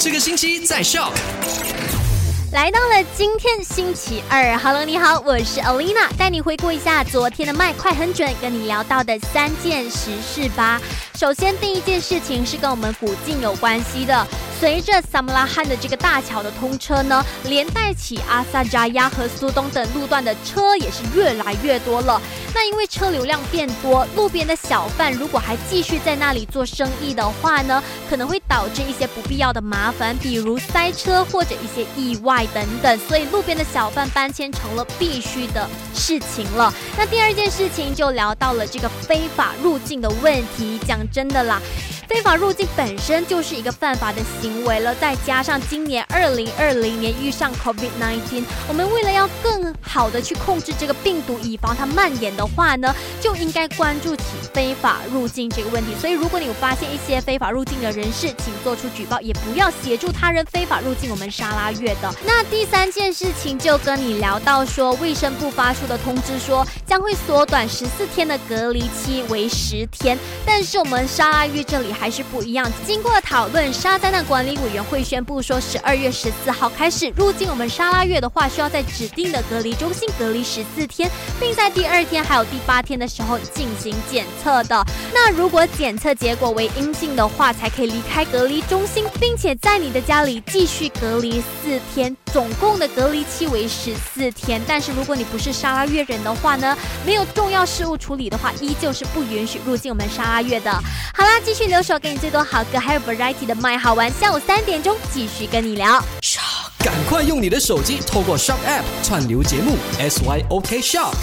这个星期在笑。来到了今天星期二，Hello，你好，我是 Alina，带你回顾一下昨天的麦快很准，跟你聊到的三件实事吧。首先，第一件事情是跟我们古晋有关系的。随着萨姆拉罕的这个大桥的通车呢，连带起阿萨扎亚和苏东等路段的车也是越来越多了。那因为车流量变多，路边的小贩如果还继续在那里做生意的话呢，可能会导致一些不必要的麻烦，比如塞车或者一些意外等等。所以路边的小贩搬迁成了必须的事情了。那第二件事情就聊到了这个非法入境的问题。讲真的啦。非法入境本身就是一个犯法的行为了，再加上今年二零二零年遇上 COVID-19，我们为了要更好的去控制这个病毒，以防它蔓延的话呢，就应该关注起非法入境这个问题。所以，如果你有发现一些非法入境的人士，请做出举报，也不要协助他人非法入境我们沙拉月的。那第三件事情就跟你聊到说，卫生部发出的通知说，将会缩短十四天的隔离期为十天，但是我们沙拉月这里。还是不一样。经过讨论，沙灾难管理委员会宣布说，十二月十四号开始入境我们沙拉月的话，需要在指定的隔离中心隔离十四天，并在第二天还有第八天的时候进行检测的。那如果检测结果为阴性的话，才可以离开隔离中心，并且在你的家里继续隔离四天。总共的隔离期为十四天。但是如果你不是沙拉月人的话呢，没有重要事务处理的话，依旧是不允许入境我们沙拉月的。好啦，继续留。说给你最多好歌，还有 variety 的麦好玩。下午三点钟继续跟你聊。赶快用你的手机透过 Shop App 串流节目 SYOK Shop。